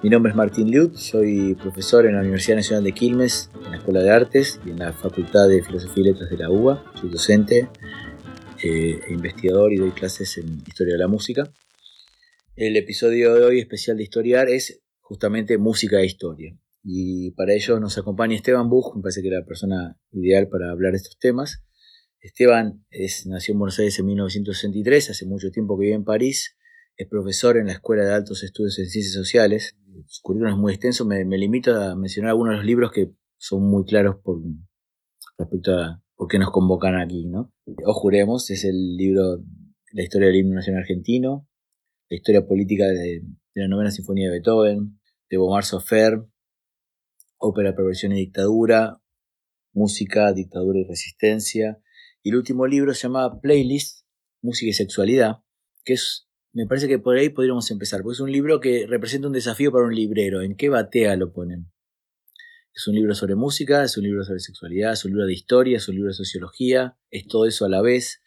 Mi nombre es Martín Liut, soy profesor en la Universidad Nacional de Quilmes, en la Escuela de Artes y en la Facultad de Filosofía y Letras de la UBA. Soy docente eh, e investigador y doy clases en Historia de la Música. El episodio de hoy especial de Historiar es justamente música e historia. Y para ello nos acompaña Esteban Buch, me parece que es la persona ideal para hablar de estos temas. Esteban es, nació en Buenos Aires en 1963, hace mucho tiempo que vive en París, es profesor en la Escuela de Altos Estudios en Ciencias Sociales. Su currículum es muy extenso, me, limito a mencionar algunos de los libros que son muy claros por respecto a por qué nos convocan aquí, ¿no? O juremos, es el libro La historia del himno nacional argentino, la historia política de, la novena sinfonía de Beethoven, de Bomar Sofer, ópera, perversión y dictadura, música, dictadura y resistencia, y el último libro se llama Playlist, música y sexualidad, que es me parece que por ahí podríamos empezar, porque es un libro que representa un desafío para un librero. ¿En qué batea lo ponen? Es un libro sobre música, es un libro sobre sexualidad, es un libro de historia, es un libro de sociología, es todo eso a la vez.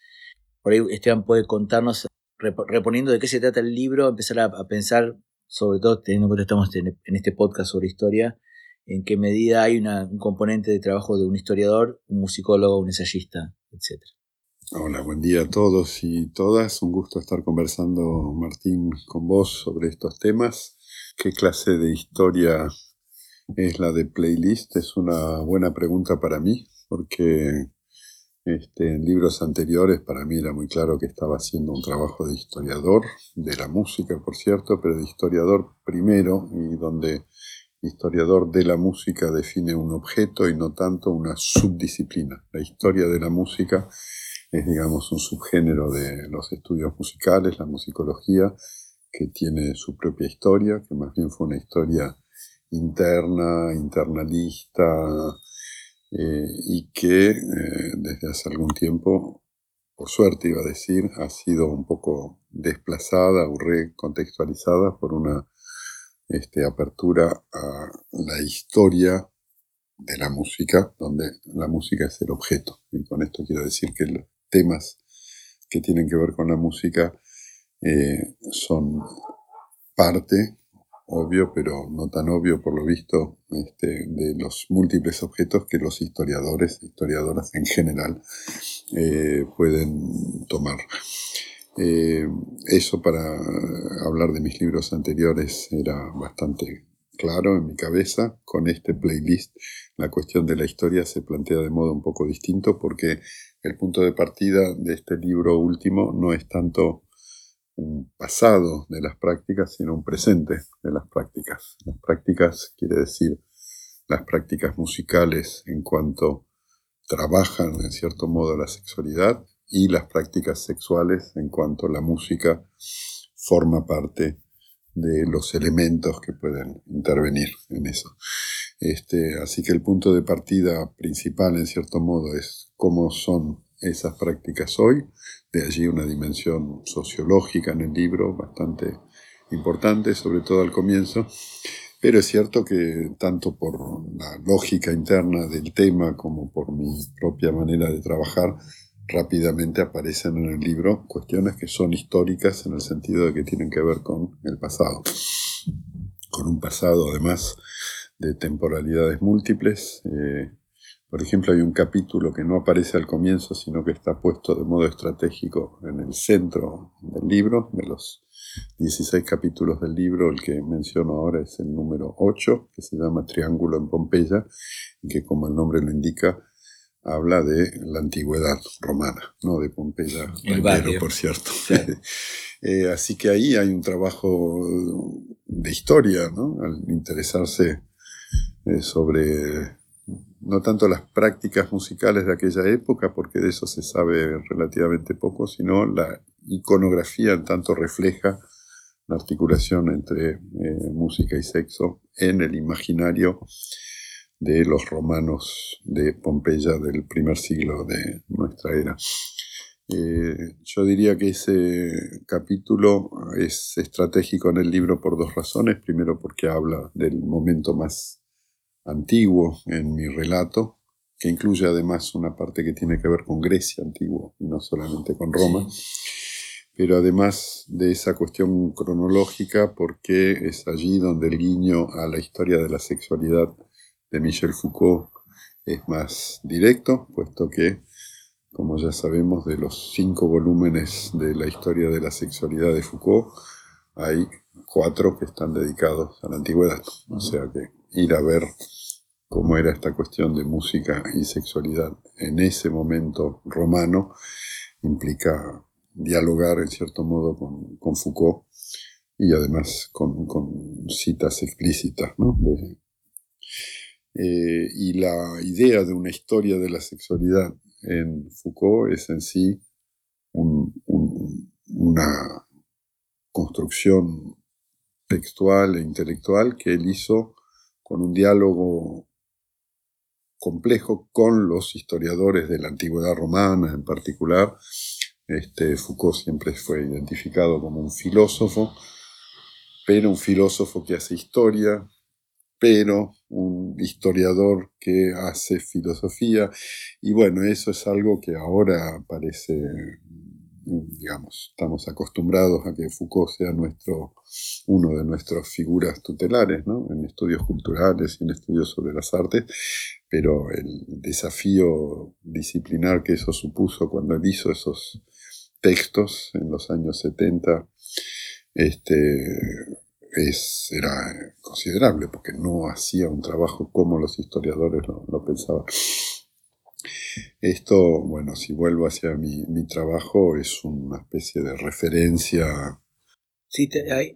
Por ahí Esteban puede contarnos, reponiendo de qué se trata el libro, empezar a, pensar, sobre todo teniendo en cuenta que estamos en, este podcast sobre historia, en qué medida hay un componente de trabajo de un historiador, un musicólogo, un ensayista, etc. Hola, buen día a todos y todas. Un gusto estar conversando, Martín, con vos sobre estos temas. ¿Qué clase de historia es la de playlist? Es una buena pregunta para mí, porque este, en libros anteriores para mí era muy claro que estaba haciendo un trabajo de historiador, de la música, por cierto, pero de historiador primero, y donde historiador de la música define un objeto y no tanto una subdisciplina. La historia de la música es, digamos, un subgénero de los estudios musicales, la musicología, que tiene su propia historia, que más bien fue una historia interna, internalista, eh, y que eh, desde hace algún tiempo, por suerte iba a decir, ha sido un poco desplazada o recontextualizada por una este, apertura a la historia de la música, donde la música es el objeto. Y con esto quiero decir que temas que tienen que ver con la música eh, son parte, obvio, pero no tan obvio por lo visto, este, de los múltiples objetos que los historiadores, historiadoras en general, eh, pueden tomar. Eh, eso para hablar de mis libros anteriores era bastante claro en mi cabeza. Con este playlist la cuestión de la historia se plantea de modo un poco distinto porque el punto de partida de este libro último no es tanto un pasado de las prácticas, sino un presente de las prácticas. Las prácticas quiere decir las prácticas musicales en cuanto trabajan en cierto modo la sexualidad y las prácticas sexuales en cuanto la música forma parte de los elementos que pueden intervenir en eso. Este, así que el punto de partida principal, en cierto modo, es cómo son esas prácticas hoy. De allí una dimensión sociológica en el libro bastante importante, sobre todo al comienzo. Pero es cierto que tanto por la lógica interna del tema como por mi propia manera de trabajar, rápidamente aparecen en el libro cuestiones que son históricas en el sentido de que tienen que ver con el pasado. Con un pasado además de temporalidades múltiples. Eh, por ejemplo, hay un capítulo que no aparece al comienzo, sino que está puesto de modo estratégico en el centro del libro, de los 16 capítulos del libro, el que menciono ahora es el número 8, que se llama Triángulo en Pompeya, y que como el nombre lo indica, habla de la antigüedad romana, no de Pompeya, el barrio, por cierto. Eh, así que ahí hay un trabajo de historia, ¿no? Al interesarse eh, sobre no tanto las prácticas musicales de aquella época, porque de eso se sabe relativamente poco, sino la iconografía en tanto refleja la articulación entre eh, música y sexo en el imaginario de los romanos de Pompeya del primer siglo de nuestra era. Eh, yo diría que ese capítulo es estratégico en el libro por dos razones. Primero porque habla del momento más antiguo en mi relato, que incluye además una parte que tiene que ver con Grecia antigua y no solamente con Roma. Pero además de esa cuestión cronológica, porque es allí donde el guiño a la historia de la sexualidad de Michel Foucault es más directo, puesto que como ya sabemos, de los cinco volúmenes de la historia de la sexualidad de Foucault, hay cuatro que están dedicados a la antigüedad. O sea que ir a ver cómo era esta cuestión de música y sexualidad en ese momento romano implica dialogar en cierto modo con, Foucault y además con, citas explícitas. ¿no? Eh, y la idea de una historia de la sexualidad en Foucault es en sí una construcción textual e intelectual que él hizo con un diálogo complejo con los historiadores de la antigüedad romana en particular. Este, Foucault siempre fue identificado como un filósofo, pero un filósofo que hace historia, pero un historiador que hace filosofía. Y bueno, eso es algo que ahora parece, digamos, estamos acostumbrados a que Foucault sea nuestro, uno de nuestras figuras tutelares. En estudios culturales y en estudios sobre las artes, pero el desafío disciplinar que eso supuso cuando él hizo esos textos en los años 70, este, es, era considerable, porque no hacía un trabajo como los historiadores lo, pensaban. Esto, bueno, si vuelvo hacia mi, trabajo, es una especie de referencia. Sí,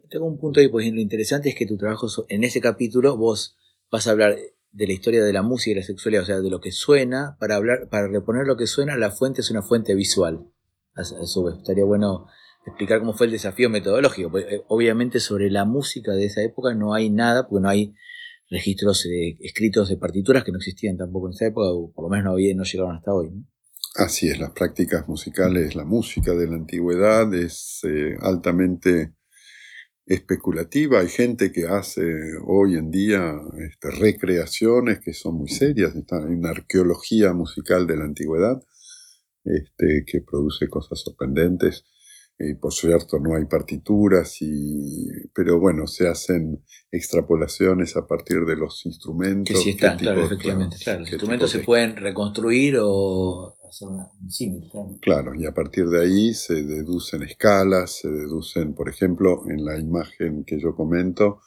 tengo un punto ahí, pues lo interesante es que tu trabajo, en ese capítulo, vos vas a hablar de la historia de la música y la sexualidad, o sea, de lo que suena, para hablar, para reponer lo que suena, la fuente es una fuente visual. A, a su vez, estaría bueno explicar cómo fue el desafío metodológico. Pues, eh, obviamente sobre la música de esa época no hay nada, porque no hay registros eh, escritos de partituras que no existían tampoco en esa época, o por lo menos no, había, no llegaron hasta hoy. Así es, las prácticas musicales, la música de la antigüedad es eh, altamente especulativa. Hay gente que hace hoy en día este, recreaciones que son muy serias. Está, hay una arqueología musical de la antigüedad este, que produce cosas sorprendentes y por cierto no hay partituras, y, pero bueno, se hacen extrapolaciones a partir de los instrumentos. Que sí están, claro, efectivamente. Claro, los instrumentos se pueden reconstruir o hacer un símil. Claro. y a partir de ahí se deducen escalas, se deducen, por ejemplo, en la imagen que yo comento,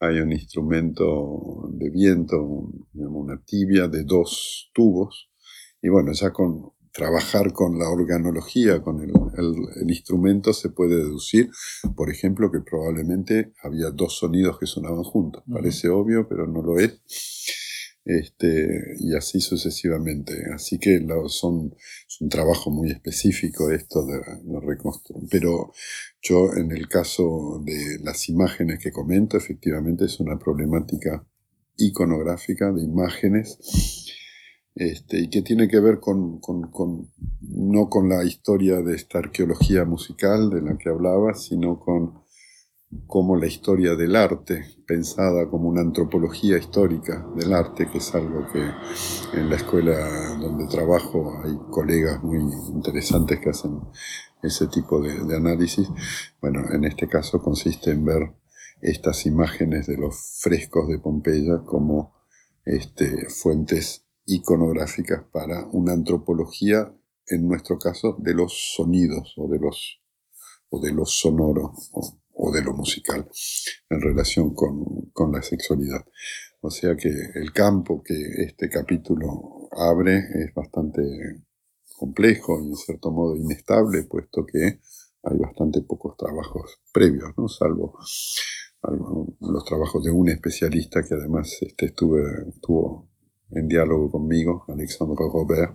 hay un instrumento de viento, una tibia de dos tubos, y bueno, ya con trabajar con la organología, con el, instrumento, se puede deducir, por ejemplo, que probablemente había dos sonidos que sonaban juntos. Parece obvio, pero no lo es. Este, y así sucesivamente. Así que son, es un trabajo muy específico esto de, de reconstruir. Pero yo en el caso de las imágenes que comento, efectivamente es una problemática iconográfica de imágenes este, y que tiene que ver con, no con la historia de esta arqueología musical de la que hablaba, sino con cómo la historia del arte, pensada como una antropología histórica del arte, que es algo que en la escuela donde trabajo hay colegas muy interesantes que hacen ese tipo de, de análisis. Bueno, en este caso consiste en ver estas imágenes de los frescos de Pompeya como este, fuentes iconográficas para una antropología, en nuestro caso, de los sonidos o de los, o de los sonoros o, de lo musical en relación con, la sexualidad. O sea que el campo que este capítulo abre es bastante complejo y en cierto modo inestable, puesto que hay bastante pocos trabajos previos, ¿no? salvo los trabajos de un especialista que además este, estuve, estuvo en diálogo conmigo, Alexandre Robert,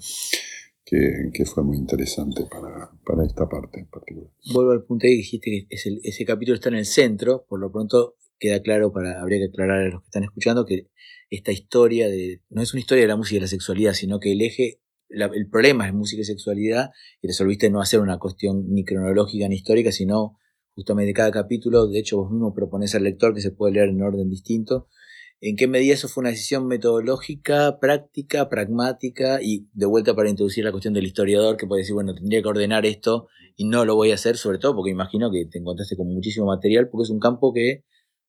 que, fue muy interesante para, para, esta parte en particular. Vuelvo al punto que dijiste que ese capítulo está en el centro, por lo pronto queda claro, para, habría que aclarar a los que están escuchando, que esta historia de, no es una historia de la música y la sexualidad, sino que el eje, el problema es música y sexualidad, y resolviste no hacer una cuestión ni cronológica ni histórica, sino justamente cada capítulo, de hecho vos mismo propones al lector que se puede leer en orden distinto, en qué medida eso fue una decisión metodológica, práctica, pragmática y de vuelta para introducir la cuestión del historiador que puede decir, bueno, tendría que ordenar esto y no lo voy a hacer, sobre todo porque imagino que te encontraste con muchísimo material, porque es un campo que,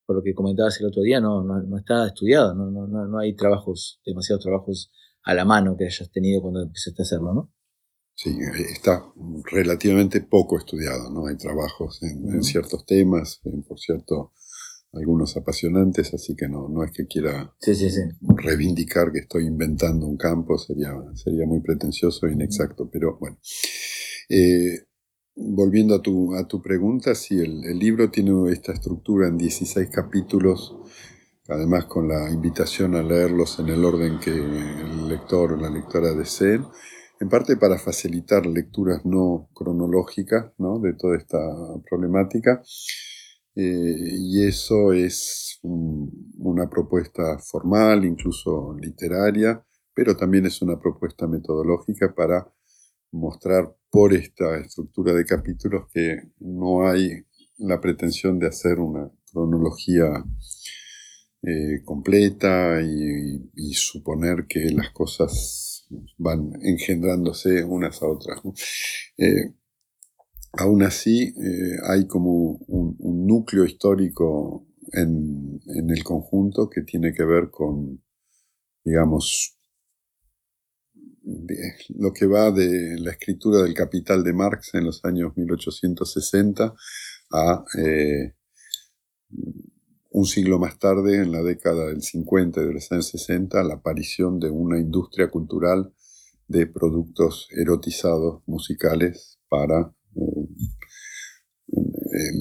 por lo que comentabas el otro día, no, no, está estudiado, no, no, no hay trabajos, demasiados trabajos a la mano que hayas tenido cuando empezaste a hacerlo, ¿no? Sí, está relativamente poco estudiado, ¿no? Hay trabajos en, ciertos temas, por cierto, algunos apasionantes, así que no, no es que quiera reivindicar que estoy inventando un campo, sería, sería muy pretencioso e inexacto, pero bueno. Eh, volviendo a tu, a tu pregunta, sí, el, el, libro tiene esta estructura en 16 capítulos, además con la invitación a leerlos en el orden que el lector o la lectora deseen en parte para facilitar lecturas no cronológicas ¿no? de toda esta problemática. Eh, y eso es una propuesta formal, incluso literaria, pero también es una propuesta metodológica para mostrar por esta estructura de capítulos que no hay la pretensión de hacer una cronología eh, completa y, suponer que las cosas van engendrándose unas a otras. Eh, aún así, eh, hay como un, núcleo histórico en, el conjunto que tiene que ver con, digamos, lo que va de la escritura del Capital de Marx en los años 1860 a eh, un siglo más tarde, en la década del 50 y de los años 60, la aparición de una industria cultural de productos erotizados musicales para eh,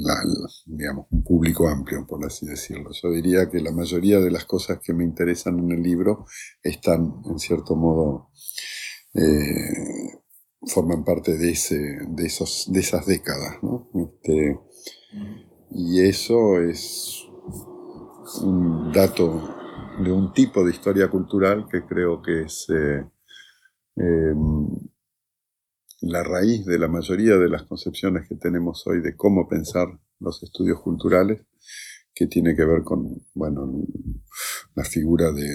digamos, un público amplio, por así decirlo. Yo diría que la mayoría de las cosas que me interesan en el libro están, en cierto modo, eh, forman parte de, ese, de, esos, de esas décadas. Este, y eso es un dato de un tipo de historia cultural que creo que es eh, em, la raíz de la mayoría de las concepciones que tenemos hoy de cómo pensar los estudios culturales, que tiene que ver con bueno, la figura de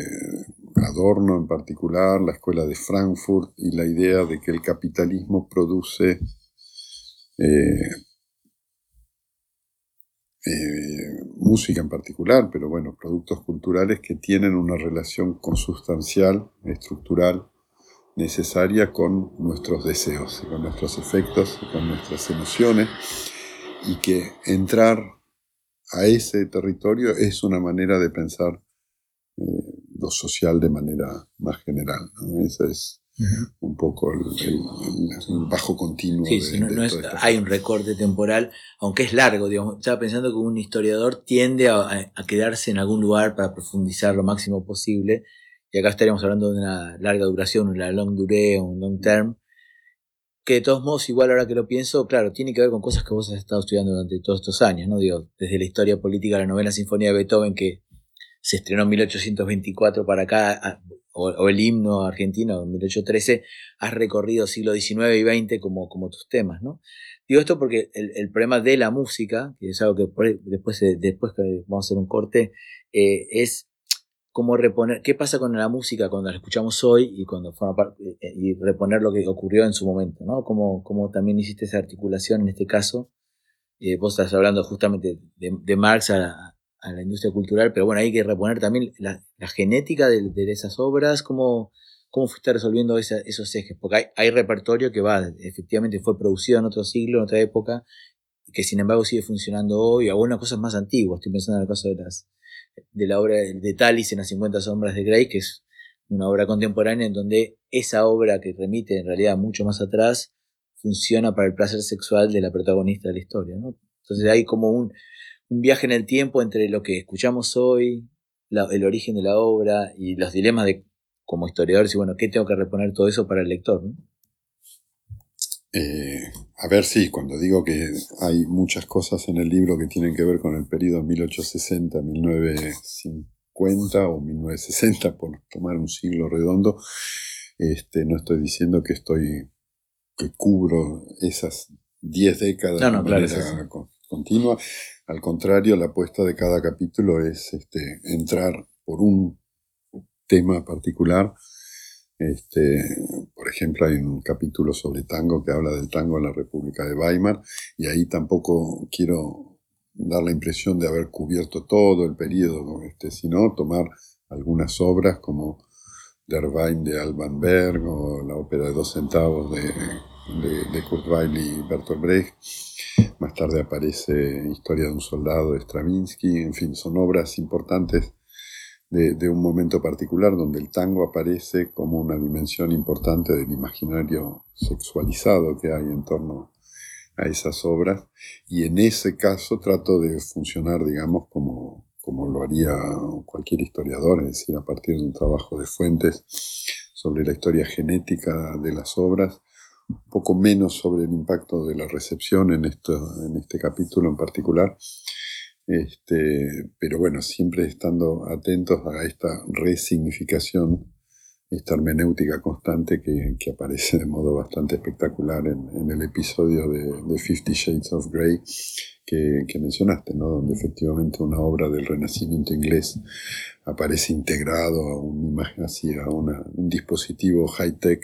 Adorno en particular, la escuela de Frankfurt y la idea de que el capitalismo produce eh, eh, música en particular, pero bueno, productos culturales que tienen una relación consustancial, estructural, necesaria con nuestros deseos, con nuestros efectos, con nuestras emociones, y que entrar a ese territorio es una manera de pensar eh, lo social de manera más general. Esa es un poco el, bajo continuo. hay un recorte temporal, aunque es largo, digamos. Estaba pensando que un historiador tiende a, quedarse en algún lugar para profundizar lo máximo posible, y acá estaríamos hablando de una larga duración, una long durée un long term, que de todos modos, igual ahora que lo pienso, claro, tiene que ver con cosas que vos has estado estudiando durante todos estos años, ¿no? Digo, desde la historia política, la novena sinfonía de Beethoven, que se estrenó en 1824 para acá, o, el himno argentino de 1813, has recorrido siglo XIX y XX como, como tus temas, ¿no? Digo esto porque el, problema de la música, que es algo que después, después vamos a hacer un corte, eh, es cómo reponer, qué pasa con la música cuando la escuchamos hoy y cuando forma parte, eh, y reponer lo que ocurrió en su momento, ¿no? Cómo, cómo también hiciste esa articulación en este caso. Eh, vos estás hablando justamente de, de Marx a, a la industria cultural, pero bueno, hay que reponer también la, genética de, esas obras, cómo, cómo fuiste resolviendo esos ejes, porque hay, hay, repertorio que va, efectivamente fue producido en otro siglo, en otra época, que sin embargo sigue funcionando hoy, algunas cosas más antiguas, estoy pensando en el caso de, las, de la obra de Talis en las 50 sombras de Grey, que es una obra contemporánea en donde esa obra que remite en realidad mucho más atrás funciona para el placer sexual de la protagonista de la historia. Entonces hay como un, un viaje en el tiempo entre lo que escuchamos hoy, el origen de la obra y los dilemas de como historiador, y bueno, ¿qué tengo que reponer todo eso para el lector? Eh, a ver, sí, cuando digo que hay muchas cosas en el libro que tienen que ver con el periodo 1860-1950 o 1960, por tomar un siglo redondo, este, no estoy diciendo que estoy que cubro esas 10 décadas de manera continua. Al contrario, la apuesta de cada capítulo es este, entrar por un tema particular este, por ejemplo, hay un capítulo sobre tango que habla del tango en la República de Weimar y ahí tampoco quiero dar la impresión de haber cubierto todo el periodo, este, sino tomar algunas obras como Der Wein de Alban Berg o la ópera de dos centavos de, de, Kurt Weill y Bertolt Brecht. Más tarde aparece Historia de un soldado de Stravinsky, en fin, son obras importantes de, un momento particular donde el tango aparece como una dimensión importante del imaginario sexualizado que hay en torno a esas obras. Y en ese caso trato de funcionar, digamos, como, como lo haría cualquier historiador, es decir, a partir de un trabajo de fuentes sobre la historia genética de las obras, un poco menos sobre el impacto de la recepción en, esto, en este capítulo en particular, este, pero bueno, siempre estando atentos a esta resignificación, esta hermenéutica constante que, aparece de modo bastante espectacular en, el episodio de, Fifty Shades of Grey que, mencionaste, ¿no? donde efectivamente una obra del Renacimiento inglés aparece integrado a una imagen así, a un dispositivo high-tech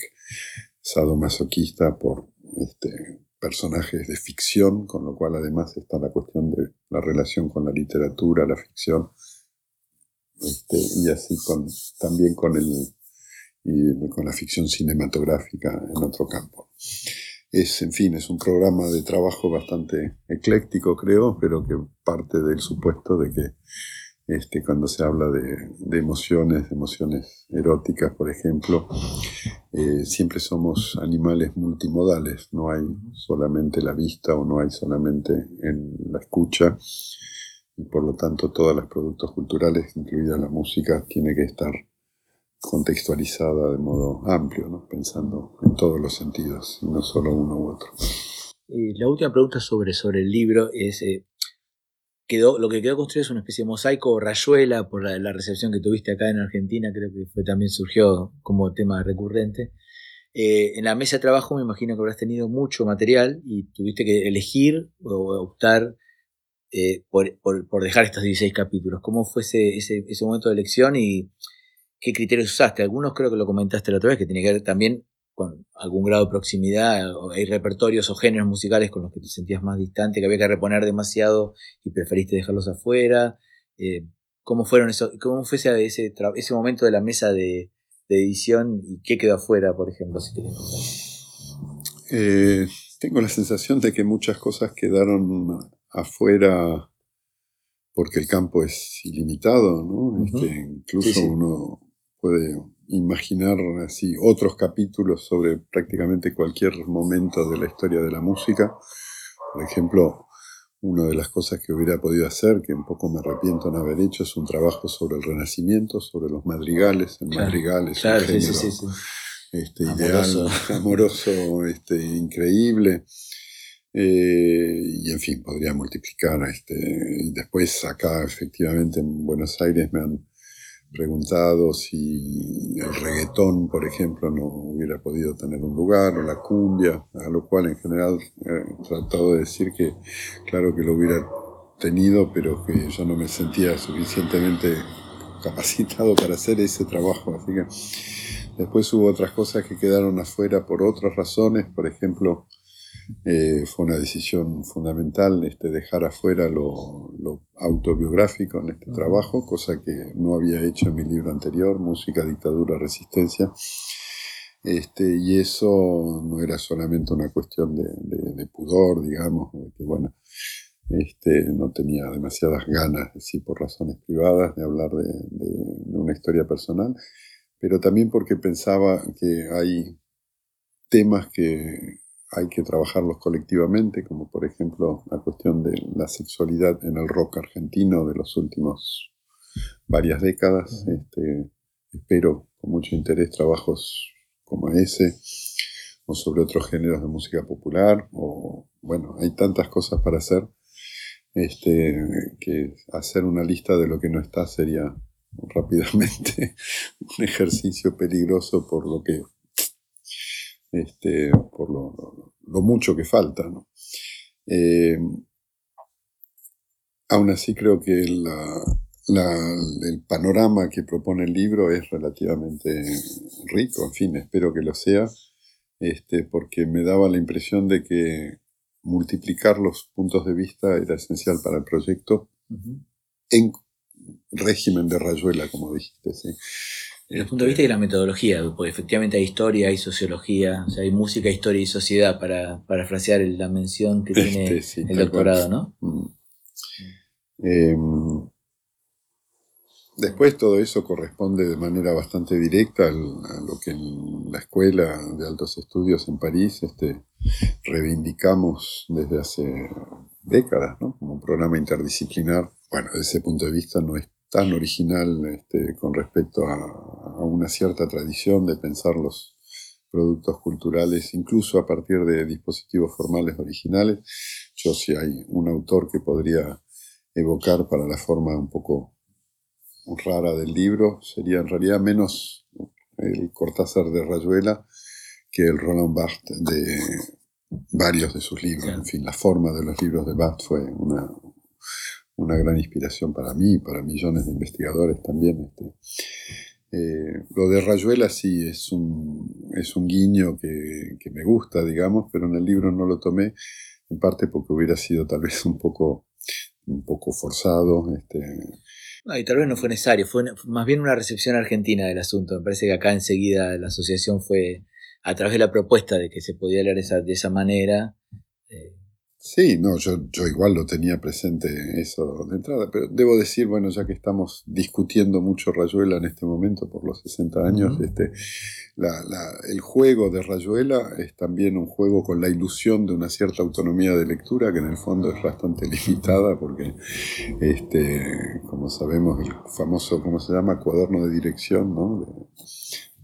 sadomasoquista por este, personajes de ficción, con lo cual además está la cuestión de la relación con la literatura, la ficción, este, y así también con, el, y con la ficción cinematográfica en otro campo. Es, en fin, es un programa de trabajo bastante ecléctico, creo, pero que parte del supuesto de que este, cuando se habla de, emociones, emociones eróticas, por ejemplo, eh, siempre somos animales multimodales, no hay solamente la vista o no hay solamente en la escucha, y por lo tanto todos los productos culturales, incluida la música, tiene que estar contextualizada de modo amplio, pensando en todos los sentidos, no solo uno u otro. la última pregunta sobre, sobre el libro es, eh, lo que quedó construido es una especie de mosaico o rayuela por la, recepción que tuviste acá en Argentina, creo que fue, también surgió como tema recurrente. Eh, en la mesa de trabajo me imagino que habrás tenido mucho material y tuviste que elegir o optar eh, por, dejar estos 16 capítulos. ¿Cómo fue ese, ese, momento de elección y qué criterios usaste? Algunos creo que lo comentaste la otra vez, que tiene que ver también con algún grado de proximidad, o hay repertorios o géneros musicales con los que te sentías más distante, que había que reponer demasiado y preferiste dejarlos afuera. Eh, ¿Cómo fueron eso, cómo fue ese, ese, momento de la mesa de, edición y qué quedó afuera, por ejemplo, si eh, tengo la sensación de que muchas cosas quedaron afuera porque el campo es ilimitado, ¿no? Este, incluso uno puede imaginar así otros capítulos sobre prácticamente cualquier momento de la historia de la música. Por ejemplo, una de las cosas que hubiera podido hacer, que un poco me arrepiento de no haber hecho, es un trabajo sobre el Renacimiento, sobre los madrigales. El madrigal es un género este, ideal, amoroso, este, increíble. Eh, y en fin, podría multiplicar. Este, y después acá, efectivamente, en Buenos Aires me han preguntado si el reggaetón, por ejemplo, no hubiera podido tener un lugar, o la cumbia, a lo cual en general he tratado de decir que claro que lo hubiera tenido, pero que yo no me sentía suficientemente capacitado para hacer ese trabajo. Así que después hubo otras cosas que quedaron afuera por otras razones, por ejemplo, eh, fue una decisión fundamental este, dejar afuera lo, autobiográfico en este trabajo, cosa que no había hecho en mi libro anterior, Música, Dictadura, Resistencia. Este, y eso no era solamente una cuestión de, pudor, digamos, que bueno, este, no tenía demasiadas ganas, sí, por razones privadas, de hablar de, de una historia personal, pero también porque pensaba que hay temas que hay que trabajarlos colectivamente, como por ejemplo la cuestión de la sexualidad en el rock argentino de los últimos varias décadas. Este, espero con mucho interés trabajos como ese, o sobre otros géneros de música popular, o bueno, hay tantas cosas para hacer, este, que hacer una lista de lo que no está sería rápidamente un ejercicio peligroso por lo que, este, por lo, mucho que falta. ¿no? Eh, aún así creo que el panorama que propone el libro es relativamente rico, en fin, espero que lo sea, este, porque me daba la impresión de que multiplicar los puntos de vista era esencial para el proyecto en régimen de rayuela, como dijiste. ¿sí? Desde el punto de vista de la metodología, porque efectivamente hay historia, hay sociología, o sea, hay música, historia y sociedad para, para frasear la mención que tiene este, el doctorado, ¿no? Mm. Em, después todo eso corresponde de manera bastante directa a lo que en la Escuela de Altos Estudios en París este, reivindicamos desde hace décadas, ¿no? Como un programa interdisciplinar. Bueno, desde ese punto de vista no es tan original este, con respecto a, una cierta tradición de pensar los productos culturales, incluso a partir de dispositivos formales originales. Yo si hay un autor que podría evocar para la forma un poco rara del libro, sería en realidad menos el Cortázar de Rayuela que el Roland Barthes de varios de sus libros. En fin, la forma de los libros de Barthes fue una, una gran inspiración para mí y para millones de investigadores también. Este. Eh, lo de Rayuela sí es un, es un guiño que, que, me gusta, digamos, pero en el libro no lo tomé, en parte porque hubiera sido tal vez un poco, un poco forzado. Este. No, y tal vez no fue necesario, fue más bien una recepción argentina del asunto. Me parece que acá enseguida la asociación fue a través de la propuesta de que se podía leer esa, de esa manera. Eh, Sí, no, yo, yo igual lo tenía presente eso de entrada, pero debo decir, bueno, ya que estamos discutiendo mucho Rayuela en este momento por los 60 años, este, el juego de Rayuela es también un juego con la ilusión de una cierta autonomía de lectura, que en el fondo es bastante limitada, porque, este, como sabemos, el famoso, ¿cómo se llama? Cuaderno de dirección, ¿no?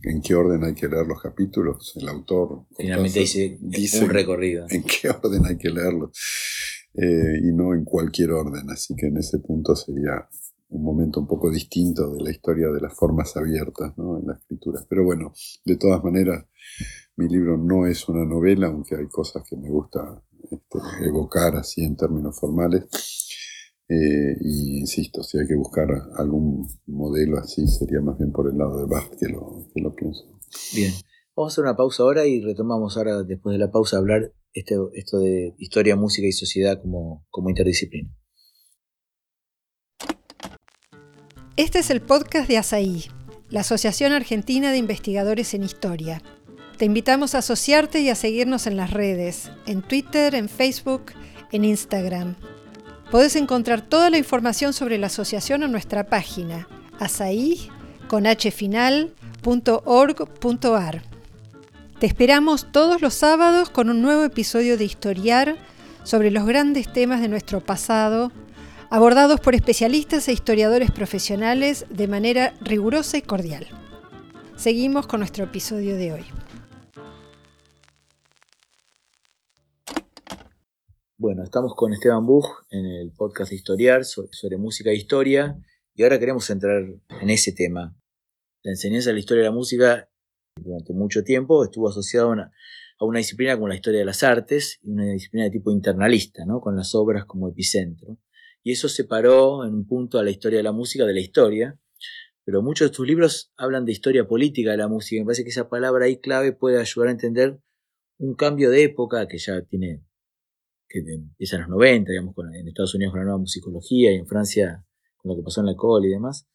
En qué orden hay que leer los capítulos. El autor finalmente dice, un recorrido. En qué orden hay que leerlos. Eh, y no en cualquier orden. Así que en ese punto sería un momento un poco distinto de la historia de las formas abiertas ¿no? en la escritura. Pero bueno, de todas maneras, mi libro no es una novela, aunque hay cosas que me gusta este, evocar así en términos formales. Eh, y insisto, si hay que buscar algún modelo así, sería más bien por el lado de Bart que lo, que lo pienso. Bien, vamos a hacer una pausa ahora y retomamos ahora, después de la pausa, hablar este, esto de historia, música y sociedad como, como interdisciplina. Este es el podcast de ASAI, la Asociación Argentina de Investigadores en Historia. Te invitamos a asociarte y a seguirnos en las redes, en Twitter, en Facebook, en Instagram. Podés encontrar toda la información sobre la asociación en nuestra página asai.org.ar. Te esperamos todos los sábados con un nuevo episodio de Historiar sobre los grandes temas de nuestro pasado, abordados por especialistas e historiadores profesionales de manera rigurosa y cordial. Seguimos con nuestro episodio de hoy. Bueno, estamos con Esteban Buch en el podcast Historiar sobre, música e historia y ahora queremos entrar en ese tema. La enseñanza de la historia de la música durante mucho tiempo estuvo asociada a una, disciplina como la historia de las artes y una disciplina de tipo internalista, ¿no? con las obras como epicentro. Y eso separó en un punto a la historia de la música de la historia, pero muchos de tus libros hablan de historia política de la música. Me parece que esa palabra ahí clave puede ayudar a entender un cambio de época que ya tiene que empieza en los 90, digamos, en Estados Unidos con la nueva musicología y en Francia con lo que pasó en la École y demás,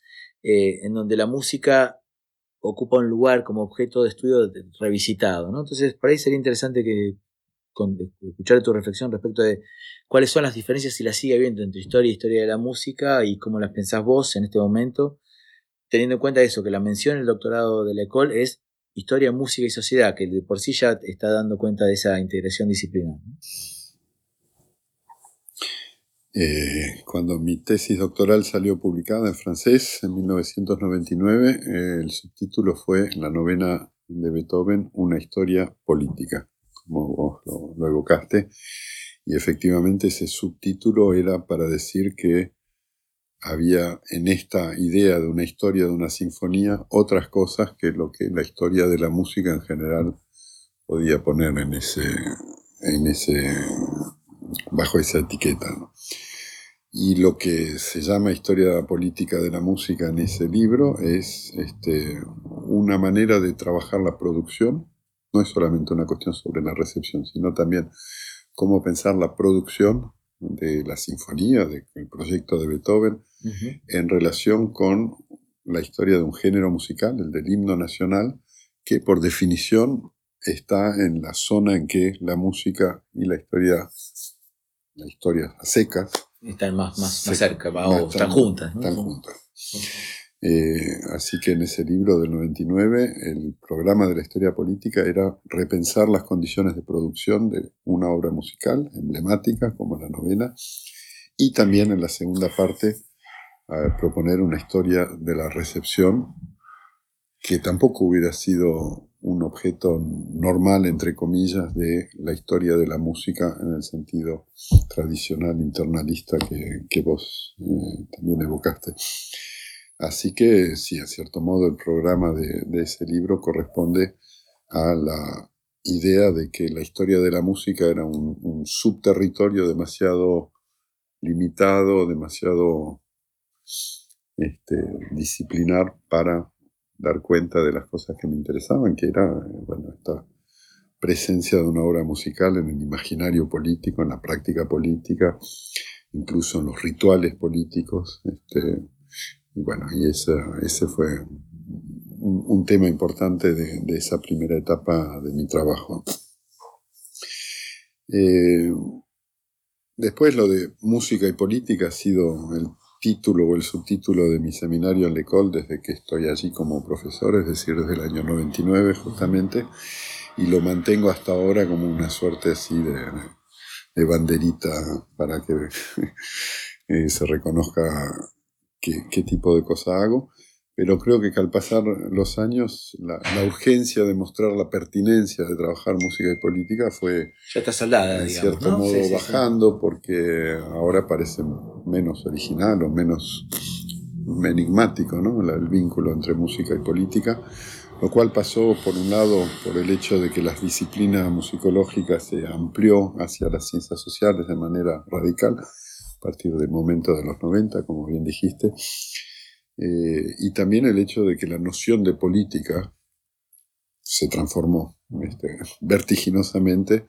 eh, en donde la música ocupa un lugar como objeto de estudio revisitado. ¿no? Entonces, por ahí sería interesante que escuchar tu reflexión respecto de cuáles son las diferencias, si las sigue habiendo entre historia y historia de la música y cómo las pensás vos en este momento, teniendo en cuenta eso, que la mención el doctorado de la École es historia, música y sociedad, que de por sí ya está dando cuenta de esa integración disciplinar. Eh, cuando mi tesis doctoral salió publicada en francés en 1999, eh, el subtítulo fue La novena de Beethoven una historia política, como vos lo, evocaste, y efectivamente ese subtítulo era para decir que había en esta idea de una historia de una sinfonía otras cosas que lo que la historia de la música en general podía poner en ese, en ese, bajo esa etiqueta. Y lo que se llama historia política de la música en ese libro es este, una manera de trabajar la producción. No es solamente una cuestión sobre la recepción, sino también cómo pensar la producción de la sinfonía, del proyecto de Beethoven, en relación con la historia de un género musical, el del himno nacional, que por definición está en la zona en que la música y la historia, la historia a secas, están más, más, cerca, están, juntas. Están juntas. Eh, así que en ese libro del 99 el programa de la historia política era repensar las condiciones de producción de una obra musical emblemática como la novena y también en la segunda parte proponer una historia de la recepción que tampoco hubiera sido un objeto normal, entre comillas, de la historia de la música en el sentido tradicional, internalista que, vos eh, también evocaste. Así que sí, a cierto modo el programa de, ese libro corresponde a la idea de que la historia de la música era un, subterritorio demasiado limitado, demasiado este, disciplinar para dar cuenta de las cosas que me interesaban, que era bueno, esta presencia de una obra musical en el imaginario político, en la práctica política, incluso en los rituales políticos. Este, y bueno, y ese fue un, tema importante de, esa primera etapa de mi trabajo. Eh, después lo de música y política ha sido el título o el subtítulo de mi seminario en L'École desde que estoy allí como profesor, es decir, desde el año 99 justamente, y lo mantengo hasta ahora como una suerte así de, banderita para que eh, se reconozca qué, tipo de cosa hago pero creo que, al pasar los años la, urgencia de mostrar la pertinencia de trabajar música y política fue ya está saldada, en cierto modo bajando porque ahora parece menos original o menos enigmático ¿no? el vínculo entre música y política, lo cual pasó por un lado por el hecho de que las disciplinas musicológicas se amplió hacia las ciencias sociales de manera radical a partir del momento de los 90, como bien dijiste, eh, y también el hecho de que la noción de política se transformó este, vertiginosamente,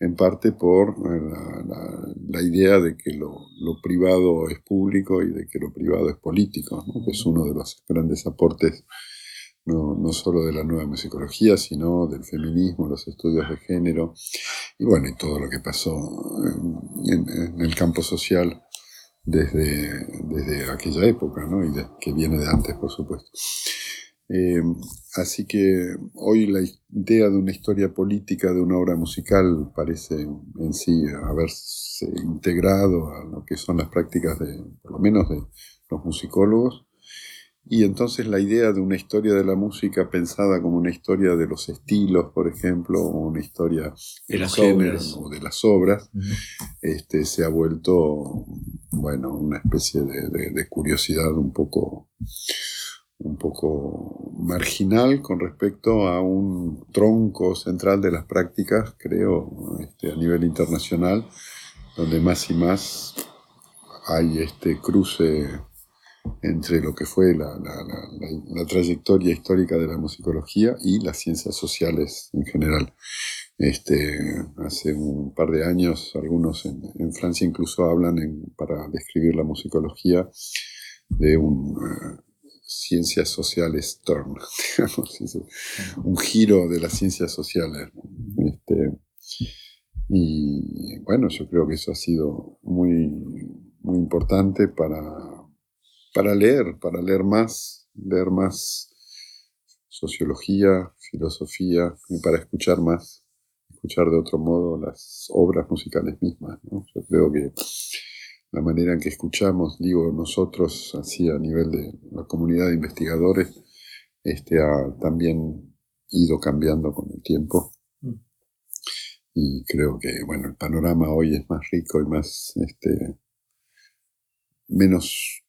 en parte por eh, la, idea de que lo, privado es público y de que lo privado es político, que es uno de los grandes aportes no, no, solo de la nueva musicología, sino del feminismo, los estudios de género, y bueno, y todo lo que pasó en el campo social desde, desde aquella época, ¿no? y que viene de antes, por supuesto. Eh, así que hoy la idea de una historia política de una obra musical parece en sí haberse integrado a lo que son las prácticas de, por lo menos de los musicólogos, y entonces la idea de una historia de la música pensada como una historia de los estilos, por ejemplo, o una historia de, los géneros o de las obras, este, se ha vuelto, bueno, una especie de, curiosidad un poco, un poco marginal con respecto a un tronco central de las prácticas, creo, este, a nivel internacional, donde más y más hay este cruce entre lo que fue la, trayectoria histórica de la musicología y las ciencias sociales en general. Este, hace un par de años, algunos en, Francia incluso hablan para describir la musicología de un uh, ciencias sociales turn, un giro de las ciencias sociales. Este, y bueno, yo creo que eso ha sido muy, muy importante para, para leer, para leer más, leer más sociología, filosofía, y para escuchar más, escuchar de otro modo las obras musicales mismas. Yo creo que la manera en que escuchamos, digo nosotros, así a nivel de la comunidad de investigadores, este, ha también ido cambiando con el tiempo. Mm. Y creo que, bueno, el panorama hoy es más rico y más, este, menos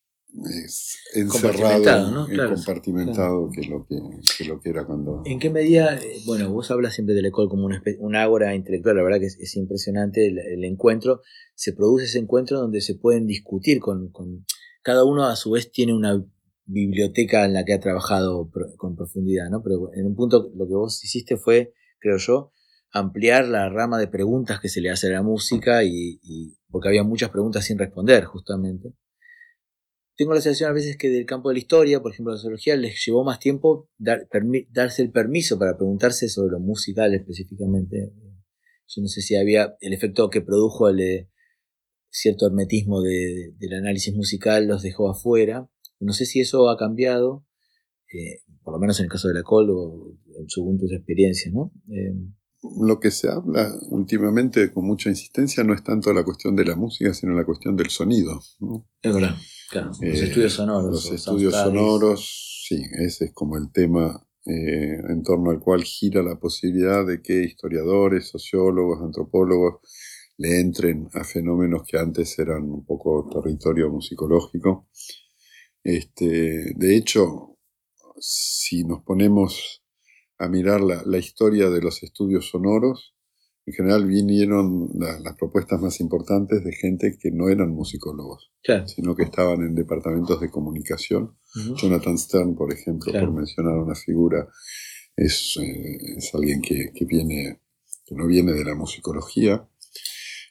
es encerrado ¿no? y Claro, compartimentado que, lo que, que lo que era cuando... ¿En qué medida, eh, bueno, vos hablas siempre del ECOL como una, espe- un ágora intelectual, la verdad que es, es impresionante el, el encuentro, se produce ese encuentro donde se pueden discutir con, con- cada uno a su vez tiene una biblioteca en la que ha trabajado pro- con profundidad, ¿no? Pero en un punto lo que vos hiciste fue, creo yo, ampliar la rama de preguntas que se le hace a la música y, y- porque había muchas preguntas sin responder, justamente. Tengo la sensación a veces que del campo de la historia, por ejemplo, la sociología, les llevó más tiempo dar- darse el permiso para preguntarse sobre lo musical específicamente. Yo no sé si había el efecto que produjo el eh, cierto hermetismo de- del análisis musical los dejó afuera. No sé si eso ha cambiado, eh, por lo menos en el caso de la Col o según tus experiencias, ¿no? Eh, Lo que se habla últimamente con mucha insistencia no es tanto la cuestión de la música, sino la cuestión del sonido. ¿no? es verdad, claro. Los Eh, estudios sonoros. Los estudios sonoros, sí, ese es como el tema eh, en torno al cual gira la posibilidad de que historiadores, sociólogos, antropólogos le entren a fenómenos que antes eran un poco territorio musicológico. Este, de hecho, si nos ponemos a mirar la, la historia de los estudios sonoros, en general vinieron la- las propuestas más importantes de gente que no eran musicólogos Claro. sino que estaban en departamentos de comunicación. Jonathan Stern, por ejemplo, Claro. por mencionar una figura, es, eh, es alguien que, que viene, que no viene de la musicología.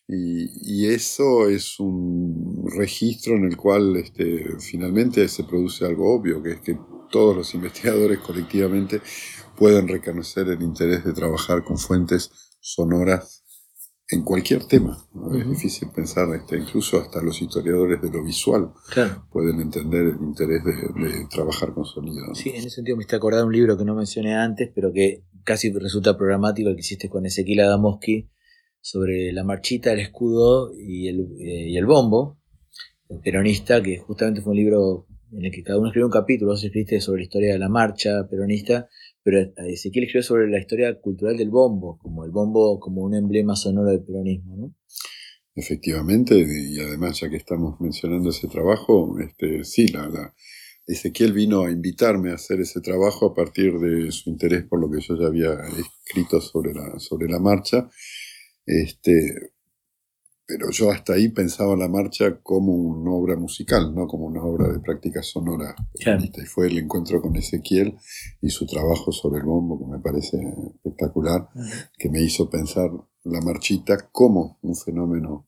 Y, y eso es un registro en el cual este, finalmente se produce algo obvio, que es que todos los investigadores colectivamente pueden reconocer el interés de trabajar con fuentes sonoras en cualquier tema. ¿no? Es difícil pensar, este, incluso hasta los historiadores de lo visual Claro. pueden entender el interés de, de trabajar con sonido. ¿no? Sí, en ese sentido me está acordando un libro que no mencioné antes, pero que casi resulta programático, el que hiciste con Ezequiel Adamowski, sobre la marchita, el escudo y el, eh, y el bombo, el peronista, que justamente fue un libro en el que cada uno escribió un capítulo, vos escribiste sobre la historia de la marcha peronista, pero Ezequiel escribió sobre la historia cultural del bombo, como el bombo como un emblema sonoro del peronismo, ¿no? Efectivamente, y además ya que estamos mencionando ese trabajo, este, sí, la, la- Ezequiel vino a invitarme a hacer ese trabajo a partir de su interés por lo que yo ya había escrito sobre la, sobre la marcha. Este, pero yo hasta ahí pensaba la marcha como una obra musical, no como una obra de práctica sonora. Claro. Y fue el encuentro con Ezequiel y su trabajo sobre el bombo, que me parece espectacular, que me hizo pensar la marchita como un fenómeno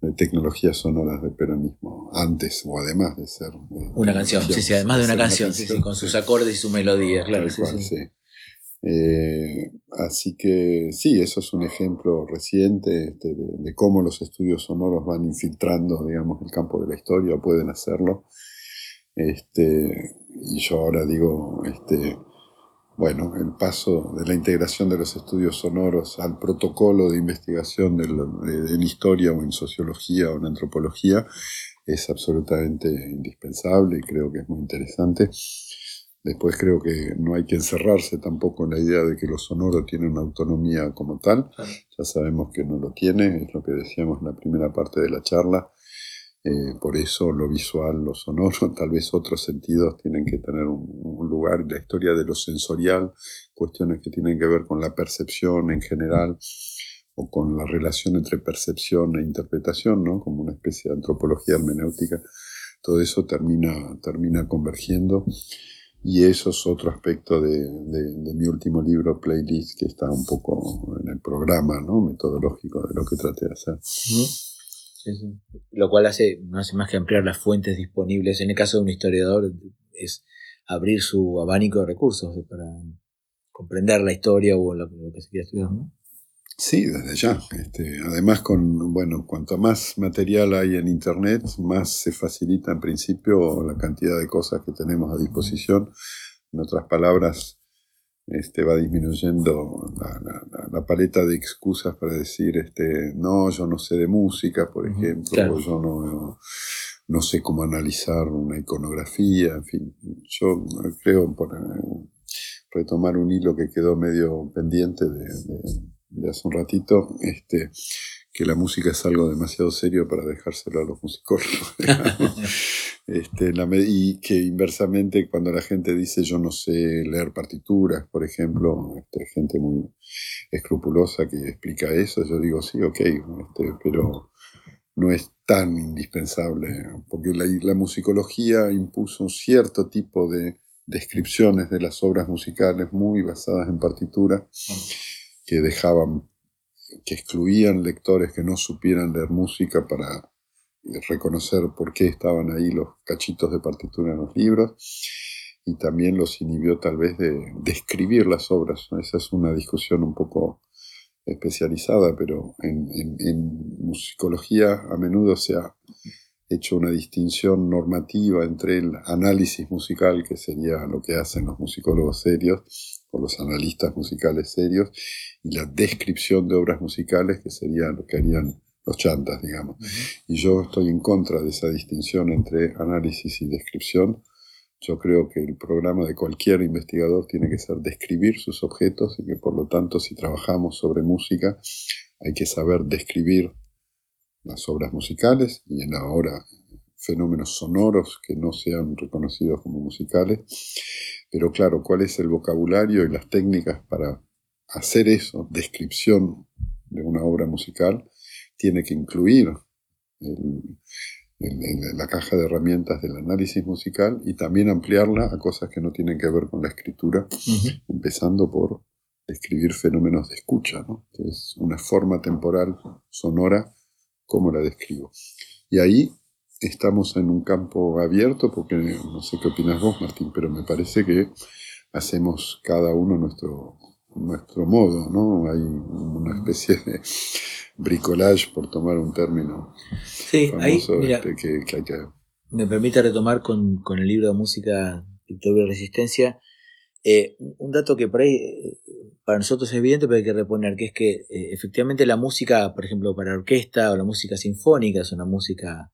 de tecnologías sonoras del peronismo, antes o además de ser... eh, Una canción, sí, sí, además de una canción, sí, sí, con sus acordes y su melodía, claro, sí, cual, sí. Eh, así que sí, eso es un ejemplo reciente este, de, cómo los estudios sonoros van infiltrando, digamos, el campo de la historia, pueden hacerlo. Este, y yo ahora digo, este, bueno, el paso de la integración de los estudios sonoros al protocolo de investigación de- en historia o en sociología o en antropología es absolutamente indispensable y creo que es muy interesante. Después creo que no hay que encerrarse tampoco en la idea de que lo sonoro tiene una autonomía como tal. Ya sabemos que no lo tiene, es lo que decíamos en la primera parte de la charla. Eh, por eso lo visual, lo sonoro, tal vez otros sentidos tienen que tener un, un lugar. La historia de lo sensorial, cuestiones que tienen que ver con la percepción en general o con la relación entre percepción e interpretación, ¿no? como una especie de antropología hermenéutica, todo eso termina, termina convergiendo. Y eso es otro aspecto de, de- mi último libro, Playlist, que está un poco en el programa ¿no? metodológico de lo que traté de hacer. Lo cual hace, no hace más que ampliar las fuentes disponibles. En el caso de un historiador, es abrir su abanico de recursos para comprender la historia o lo, lo que se quiera estudiar. ¿no? Sí, desde ya. Este, además, con bueno, cuanto más material hay en Internet, más se facilita en principio la cantidad de cosas que tenemos a disposición. En otras palabras, este, va disminuyendo la, la- la- paleta de excusas para decir, este, no, yo no sé de música, por ejemplo, claro. o yo no, no sé cómo analizar una iconografía, en fin. Yo creo, por, retomar un hilo que quedó medio pendiente de, hace un ratito, este, que la música es algo demasiado serio para dejárselo a los musicólogos. este, y que inversamente cuando la gente dice yo no sé leer partituras, por ejemplo, este, gente muy escrupulosa que explica eso, yo digo sí, ok, este, pero no es tan indispensable, porque la, musicología impuso un cierto tipo de descripciones de las obras musicales muy basadas en partitura que dejaban, que excluían lectores que no supieran leer música para reconocer por qué estaban ahí los cachitos de partitura en los libros y también los inhibió tal vez de describir las obras. Esa es una discusión un poco especializada, pero en musicología a menudo se ha hecho una distinción normativa entre el análisis musical, que sería lo que hacen los musicólogos serios o los analistas musicales serios, y la descripción de obras musicales, que sería lo que harían los chantas, digamos. Y yo estoy en contra de esa distinción entre análisis y descripción. Yo creo que el programa de cualquier investigador tiene que ser describir sus objetos y que por lo tanto si trabajamos sobre música hay que saber describir las obras musicales y en ahora fenómenos sonoros que no sean reconocidos como musicales. Pero claro, ¿cuál es el vocabulario y las técnicas para hacer eso, descripción de una obra musical? Tiene que incluir la caja de herramientas del análisis musical y también ampliarla a cosas que no tienen que ver con la escritura, empezando por describir fenómenos de escucha, que es una forma temporal sonora cómo la describo. Y ahí estamos en un campo abierto, porque no sé qué opinas vos, Martín, pero me parece que hacemos cada uno nuestro, nuestro modo, ¿no? Hay una especie de bricolage, por tomar un término sí, famoso, ahí, este, que, hay que... Me permite retomar con, con el libro de música Victoria y Resistencia, eh, un dato que por ahí eh, para nosotros es evidente, pero hay que reponer, que es que eh, efectivamente la música, por ejemplo, para orquesta o la música sinfónica es una música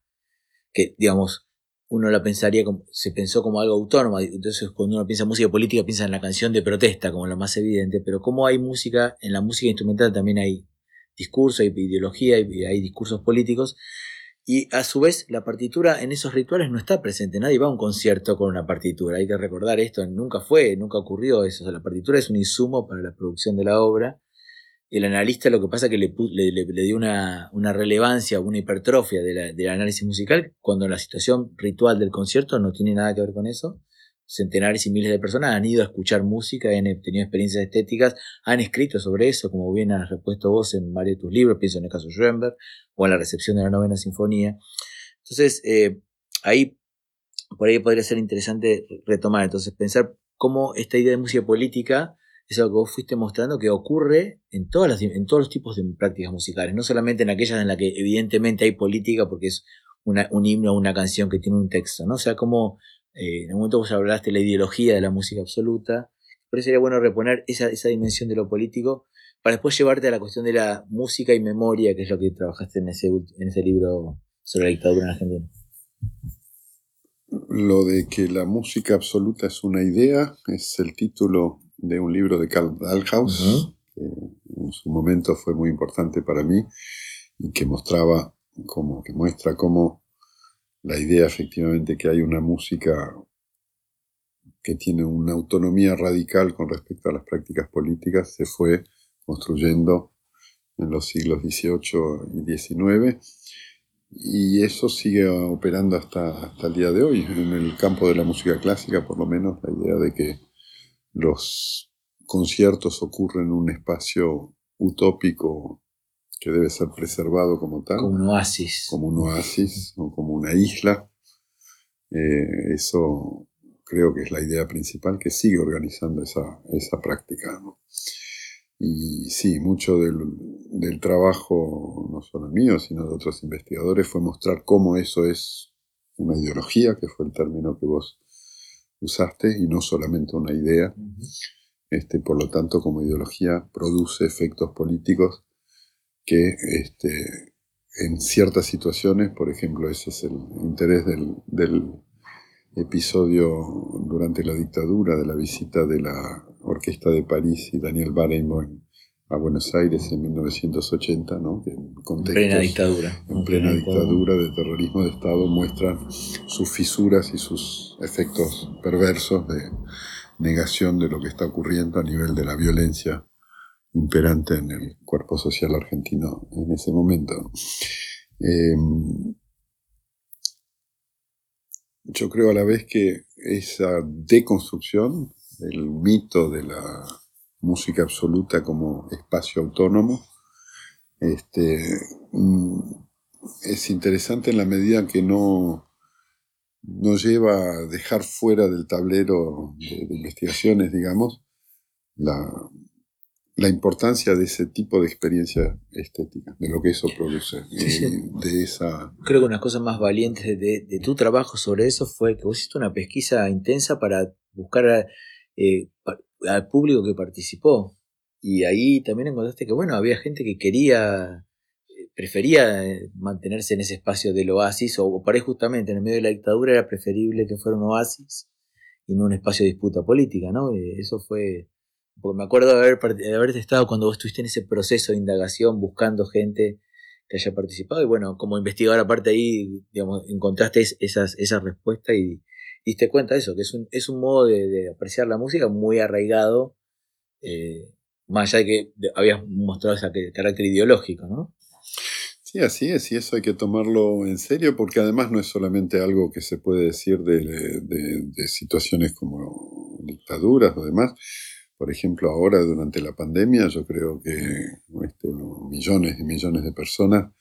que, digamos, uno la pensaría como, se pensó como algo autónomo, entonces cuando uno piensa en música política piensa en la canción de protesta como lo más evidente, pero como hay música, en la música instrumental también hay discurso, hay ideología, hay discursos políticos, y a su vez, la partitura en esos rituales no está presente. Nadie va a un concierto con una partitura. Hay que recordar esto. Nunca fue, nunca ocurrió eso. la partitura es un insumo para la producción de la obra. El analista lo que pasa es que le, le, dio una, una, relevancia, una hipertrofia del análisis musical, cuando la situación ritual del concierto no tiene nada que ver con eso centenares y miles de personas han ido a escuchar música, han tenido experiencias estéticas, han escrito sobre eso, como bien has repuesto vos en varios de tus libros, pienso en el caso de Schoenberg o en la recepción de la novena sinfonía. Entonces, eh, ahí, por ahí podría ser interesante retomar, entonces pensar cómo esta idea de música política es algo que vos fuiste mostrando que ocurre en, todas las, en todos los tipos de prácticas musicales, no solamente en aquellas en las que evidentemente hay política porque es un himno o una canción que tiene un texto, ¿no? O sea, como eh, en un momento vos hablaste de la ideología de la música absoluta. Pero sería bueno reponer esa, esa dimensión de lo político para después llevarte a la cuestión de la música y memoria, que es lo que trabajaste en ese, en ese libro sobre la dictadura en Argentina. Lo de que la música absoluta es una idea es el título de un libro de Karl Dahlhaus, que en su momento fue muy importante para mí y que mostraba como, que muestra cómo la idea efectivamente que hay una música que tiene una autonomía radical con respecto a las prácticas políticas se fue construyendo en los siglos XVIII y XIX y eso sigue operando hasta, hasta el día de hoy. En el campo de la música clásica, por lo menos, la idea de que los conciertos ocurren en un espacio utópico que debe ser preservado como tal. Como un oasis. Como un oasis o como una isla. Eh, eso creo que es la idea principal que sigue organizando esa, esa práctica. Y sí, mucho del, del, trabajo, no solo mío, sino de otros investigadores, fue mostrar cómo eso es una ideología, que fue el término que vos usaste, y no solamente una idea. este, por lo tanto, como ideología produce efectos políticos que este, en ciertas situaciones, por ejemplo, ese es el interés del, episodio durante la dictadura de la visita de la Orquesta de París y Daniel Barenboim a Buenos Aires en 1980, ¿no? en plena dictadura. En plena dictadura de terrorismo de Estado muestran sus fisuras y sus efectos perversos de negación de lo que está ocurriendo a nivel de la violencia imperante en el cuerpo social argentino en ese momento. Em, yo creo a la vez que esa deconstrucción del mito de la música absoluta como espacio autónomo este, mm, es interesante en la medida que no, no lleva a dejar fuera del tablero de, investigaciones, digamos, la, la, importancia de ese tipo de experiencia estética, de lo que eso produce. De esa... Creo que una cosa más valientes de, de, tu trabajo sobre eso fue que vos hiciste una pesquisa intensa para buscar eh, al público que participó. Y ahí también encontraste que, bueno, había gente que quería, eh, prefería eh, mantenerse en ese espacio del oasis, o, ahí justamente en el medio de la dictadura era preferible que fuera un oasis y no un espacio de disputa política, ¿no? Eso fue, porque me acuerdo de, haber, de haberte estado cuando vos estuviste en ese proceso de indagación buscando gente que haya participado y bueno, como investigador aparte ahí, digamos, encontraste esas, esa respuesta y, diste cuenta de eso, que es un, es un modo de, apreciar la música muy arraigado, eh, más allá de que habías mostrado ese carácter ideológico, ¿no? Sí, así es, y eso hay que tomarlo en serio porque además no es solamente algo que se puede decir de, situaciones como dictaduras o demás. Por ejemplo, ahora durante la pandemia yo creo que este, millones y millones de personas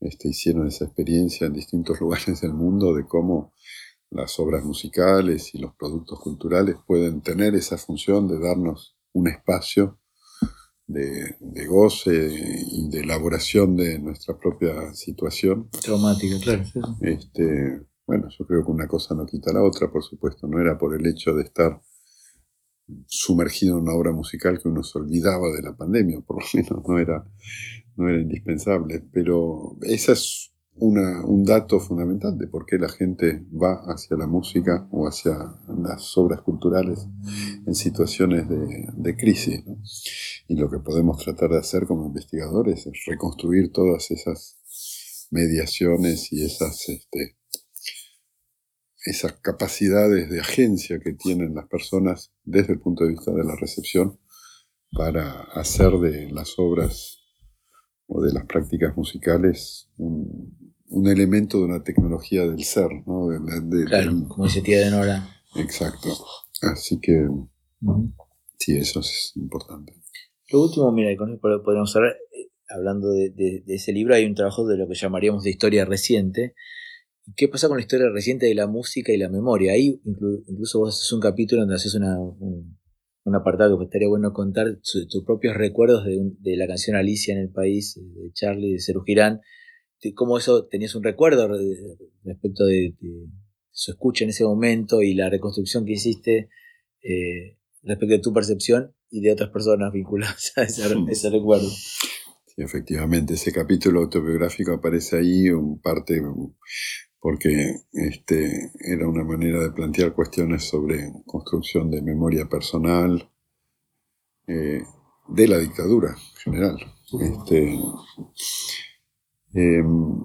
este, hicieron esa experiencia en distintos lugares del mundo de cómo las obras musicales y los productos culturales pueden tener esa función de darnos un espacio de, goce y de elaboración de nuestra propia situación. Traumática, claro. Este, bueno, yo creo que una cosa no quita la otra, por supuesto. No era por el hecho de estar sumergido en una obra musical que uno se olvidaba de la pandemia, por lo menos no era, no era indispensable. Pero esa es un dato fundamental de por qué la gente va hacia la música o hacia las obras culturales en situaciones de, crisis. Y lo que podemos tratar de hacer como investigadores es reconstruir todas esas mediaciones y esas, este, esas capacidades de agencia que tienen las personas desde el punto de vista de la recepción para hacer de las obras o de las prácticas musicales un, un elemento de una tecnología del ser, ¿no? claro, como dice tía de Nora. Exacto. Así que sí, eso es importante. Lo último, mira, con eso podemos hablar, eh, hablando de, ese libro, hay un trabajo de lo que llamaríamos de historia reciente. ¿Qué pasa con la historia reciente de la música y la memoria? Ahí incluso vos haces un capítulo donde haces una, un, apartado que estaría bueno contar tus propios recuerdos de, de, la canción Alicia en el país, de Charlie, de Cerú Girán, cómo eso tenías un recuerdo respecto de, su escucha en ese momento y la reconstrucción que hiciste eh, respecto de tu percepción y de otras personas vinculadas a ese, recuerdo. Sí, efectivamente, ese capítulo autobiográfico aparece ahí, un parte porque este, era una manera de plantear cuestiones sobre construcción de memoria personal, eh, de la dictadura en general. Este, Em,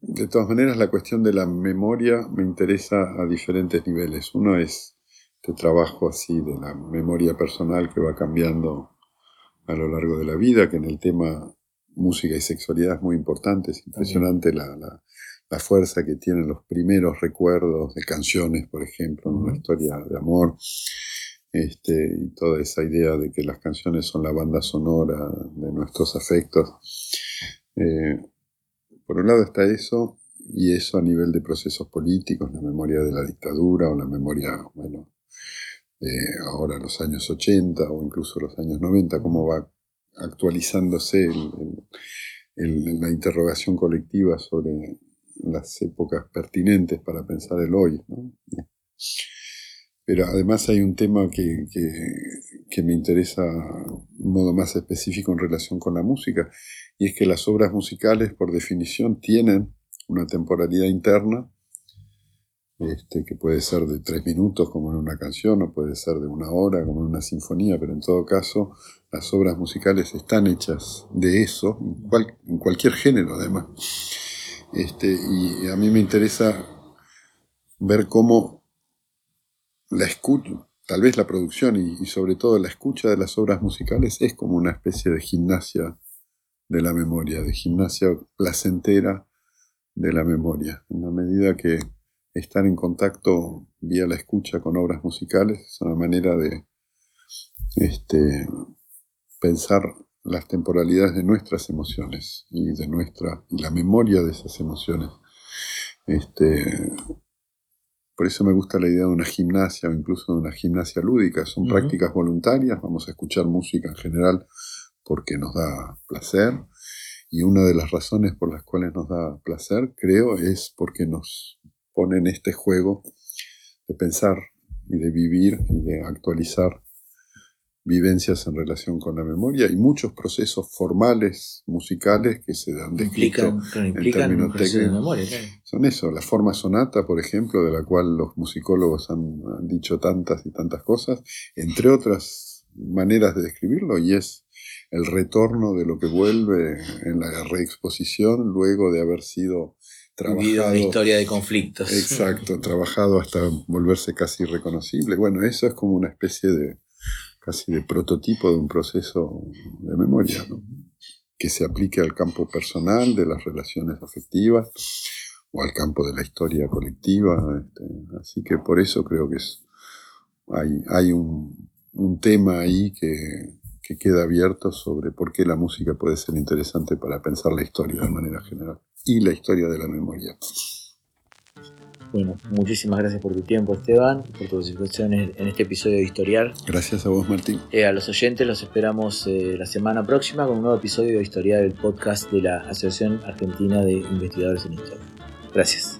de todas maneras, la cuestión de la memoria me interesa a diferentes niveles. Uno es este trabajo así de la memoria personal que va cambiando a lo largo de la vida, que en el tema música y sexualidad es muy importante, es impresionante la, la, fuerza que tienen los primeros recuerdos de canciones, por ejemplo, en una historia de amor. Este, y toda esa idea de que las canciones son la banda sonora de nuestros afectos. Eh, por un lado está eso, y eso a nivel de procesos políticos, la memoria de la dictadura o la memoria, bueno, de ahora los años 80 o incluso los años 90, cómo va actualizándose la interrogación colectiva sobre las épocas pertinentes para pensar el hoy. Pero además hay un tema que, que, me interesa de modo más específico en relación con la música, y es que las obras musicales, por definición, tienen una temporalidad interna este, que puede ser de tres minutos como en una canción, o puede ser de una hora como en una sinfonía, pero en todo caso las obras musicales están hechas de eso, en, cualquier género además. Este, y a mí me interesa ver cómo la escucha, tal vez la producción y, sobre todo la escucha de las obras musicales es como una especie de gimnasia de la memoria, de gimnasia placentera de la memoria, en la medida que estar en contacto vía la escucha con obras musicales es una manera de este, pensar las temporalidades de nuestras emociones y de nuestra la memoria de esas emociones. Este, por eso me gusta la idea de una gimnasia o incluso de una gimnasia lúdica. Son prácticas voluntarias, vamos a escuchar música en general porque nos da placer. Y una de las razones por las cuales nos da placer, creo, es porque nos pone en este juego de pensar y de vivir y de actualizar vivencias en relación con la memoria y muchos procesos formales musicales que se dan implican, en términos técnicos. memoria, Son eso, la forma sonata, por ejemplo, de la cual los musicólogos han, dicho tantas y tantas cosas, entre otras maneras de describirlo, y es el retorno de lo que vuelve en la reexposición luego de haber sido trabajado. una historia de conflictos. Exacto, trabajado hasta volverse casi reconocible. Bueno, eso es como una especie de casi de prototipo de un proceso de memoria, que se aplique al campo personal de las relaciones afectivas o al campo de la historia colectiva. Este, así que por eso creo que es, hay, hay un, un, tema ahí que, que queda abierto sobre por qué la música puede ser interesante para pensar la historia de manera general y la historia de la memoria. Bueno, muchísimas gracias por tu tiempo, Esteban, por tu participación en este episodio de Historial. Gracias a vos, Martín. Eh, a los oyentes los esperamos eh, la semana próxima con un nuevo episodio de Historial, el podcast de la Asociación Argentina de Investigadores en Historia. Gracias.